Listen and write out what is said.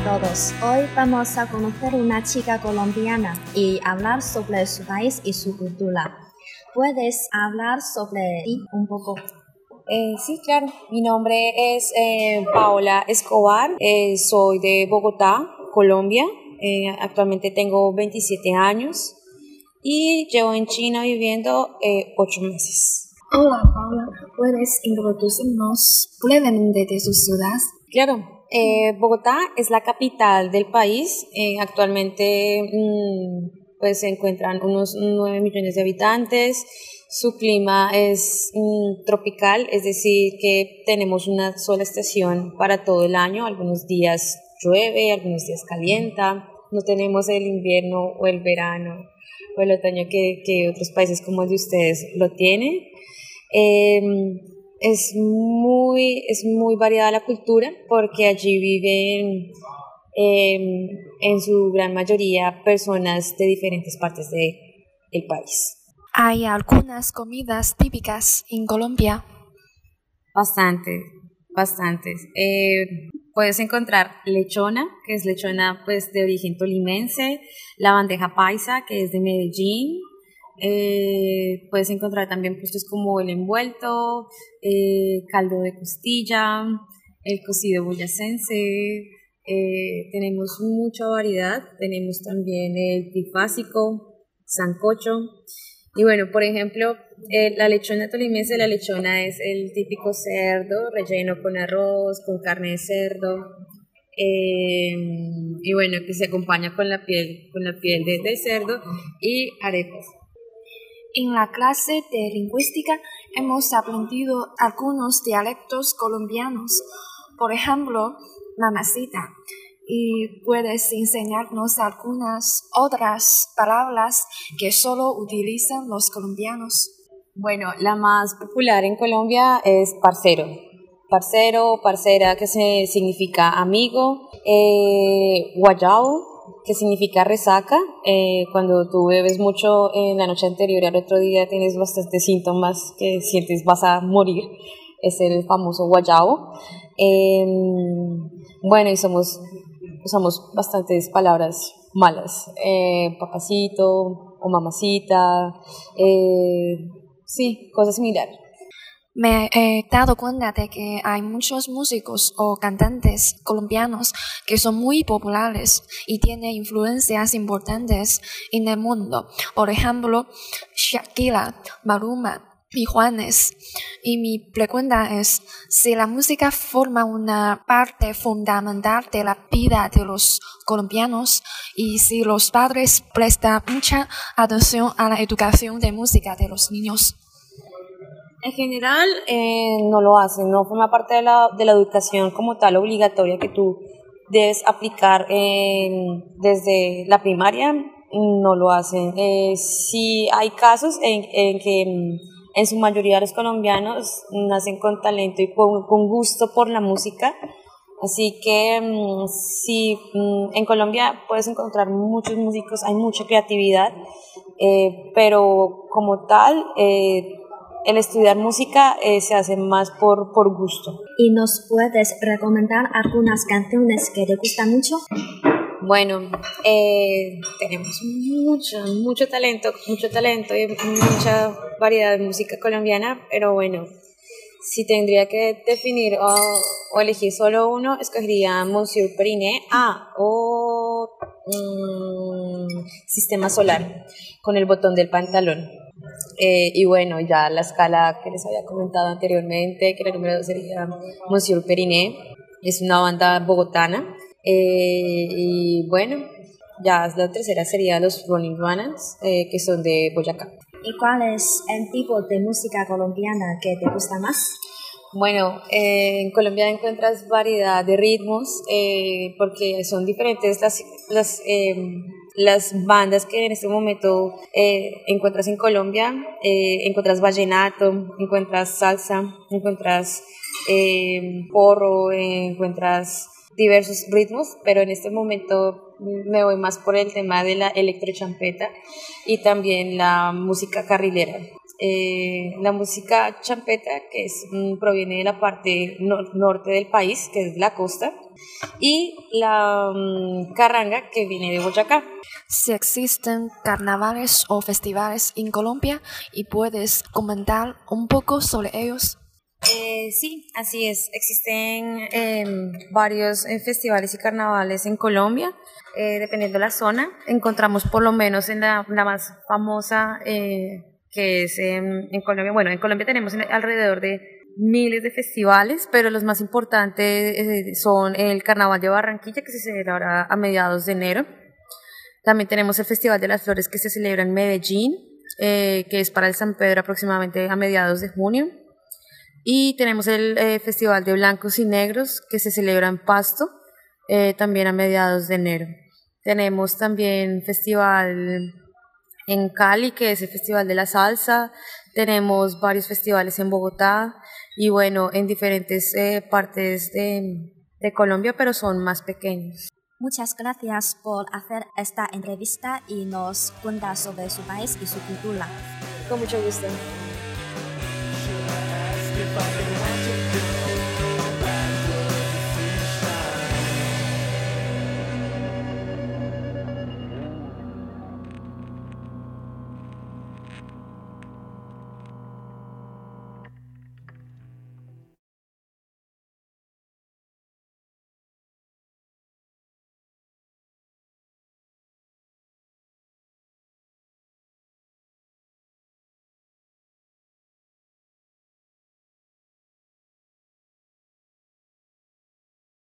a todos. Hoy vamos a conocer una chica colombiana y hablar sobre su país y su cultura. ¿Puedes hablar sobre ti un poco? Eh, sí, claro. Mi nombre es eh, Paola Escobar. Eh, soy de Bogotá, Colombia. Eh, actualmente tengo 27 años y llevo en China viviendo eh, 8 meses. Hola Paula, ¿puedes introducirnos brevemente de su ciudad? Claro, eh, Bogotá es la capital del país. Eh, actualmente mm, pues se encuentran unos 9 millones de habitantes. Su clima es mm, tropical, es decir, que tenemos una sola estación para todo el año. Algunos días llueve, algunos días calienta. No tenemos el invierno o el verano o el otoño que, que otros países como el de ustedes lo tienen. Eh, es muy, es muy variada la cultura porque allí viven eh, en su gran mayoría personas de diferentes partes del de país. ¿Hay algunas comidas típicas en Colombia? Bastantes, bastantes. Eh, puedes encontrar lechona, que es lechona pues de origen tolimense, la bandeja paisa, que es de Medellín, eh, puedes encontrar también puestos como el envuelto, eh, caldo de costilla, el cocido boyacense. Eh, tenemos mucha variedad. Tenemos también el trifásico, sancocho. Y bueno, por ejemplo, eh, la lechona tolimense, la lechona es el típico cerdo relleno con arroz, con carne de cerdo. Eh, y bueno, que se acompaña con la piel, con la piel de, del cerdo y arepas. En la clase de lingüística hemos aprendido algunos dialectos colombianos, por ejemplo, mamacita. ¿Y puedes enseñarnos algunas otras palabras que solo utilizan los colombianos? Bueno, la más popular en Colombia es parcero. Parcero, parcera, que se, significa amigo. Eh, guayao, que significa resaca. Eh, cuando tú bebes mucho en la noche anterior al otro día tienes bastantes síntomas que sientes vas a morir. Es el famoso guayabo. Eh, bueno, y somos, usamos bastantes palabras malas. Eh, papacito o mamacita. Eh, sí, cosas similares. Me he dado cuenta de que hay muchos músicos o cantantes colombianos que son muy populares y tienen influencias importantes en el mundo. Por ejemplo, Shakira, Maluma y Juanes. Y mi pregunta es si la música forma una parte fundamental de la vida de los colombianos y si los padres prestan mucha atención a la educación de música de los niños. En general eh, no lo hacen, no forma parte de la, de la educación como tal obligatoria que tú debes aplicar desde la primaria, no lo hacen. Eh, sí hay casos en, en que en su mayoría los colombianos nacen con talento y con, con gusto por la música, así que mm, sí, mm, en Colombia puedes encontrar muchos músicos, hay mucha creatividad, eh, pero como tal... Eh, el estudiar música eh, se hace más por, por gusto. ¿Y nos puedes recomendar algunas canciones que te gustan mucho? Bueno, eh, tenemos mucho, mucho talento, mucho talento y mucha variedad de música colombiana, pero bueno, si tendría que definir o, o elegir solo uno, escogería Monsieur Periné ah, o mm, Sistema Solar con el botón del pantalón. Eh, y bueno, ya la escala que les había comentado anteriormente, que la número dos sería Monsieur Periné, es una banda bogotana. Eh, y bueno, ya la tercera sería los Rolling Runners, eh, que son de Boyacá. ¿Y cuál es el tipo de música colombiana que te gusta más? Bueno, eh, en Colombia encuentras variedad de ritmos eh, porque son diferentes las, las, eh, las bandas que en este momento encuentras en Colombia. encuentras vallenato, encuentras salsa, encuentras porro, encuentras diversos ritmos, pero en este momento me voy más por el tema de la electrochampeta y también la música carrilera. Eh, la música champeta, que es, mm, proviene de la parte norte del país, que es la costa, y la mm, carranga, que viene de Boyacá. Si existen carnavales o festivales en Colombia y puedes comentar un poco sobre ellos. Eh, sí, así es. Existen em, varios eh, festivales y carnavales en Colombia. dependiendo de la zona, encontramos por lo menos en la, la más famosa que es en, Colombia. Bueno, en Colombia tenemos alrededor de miles de festivales, pero los más importantes eh, son el Carnaval de Barranquilla, que se celebra a mediados de enero. También tenemos el Festival de las Flores, que se celebra en Medellín, eh, que es para el San Pedro aproximadamente a mediados de junio. Y tenemos el eh, Festival de Blancos y Negros, que se celebra en Pasto, también a mediados de enero. Tenemos también Festival en Cali, que es el Festival de la Salsa, tenemos varios festivales en Bogotá y bueno, en diferentes eh, partes de, de Colombia, pero son más pequeños. Muchas gracias por hacer esta entrevista y nos cuenta sobre su país y su cultura. Con mucho gusto.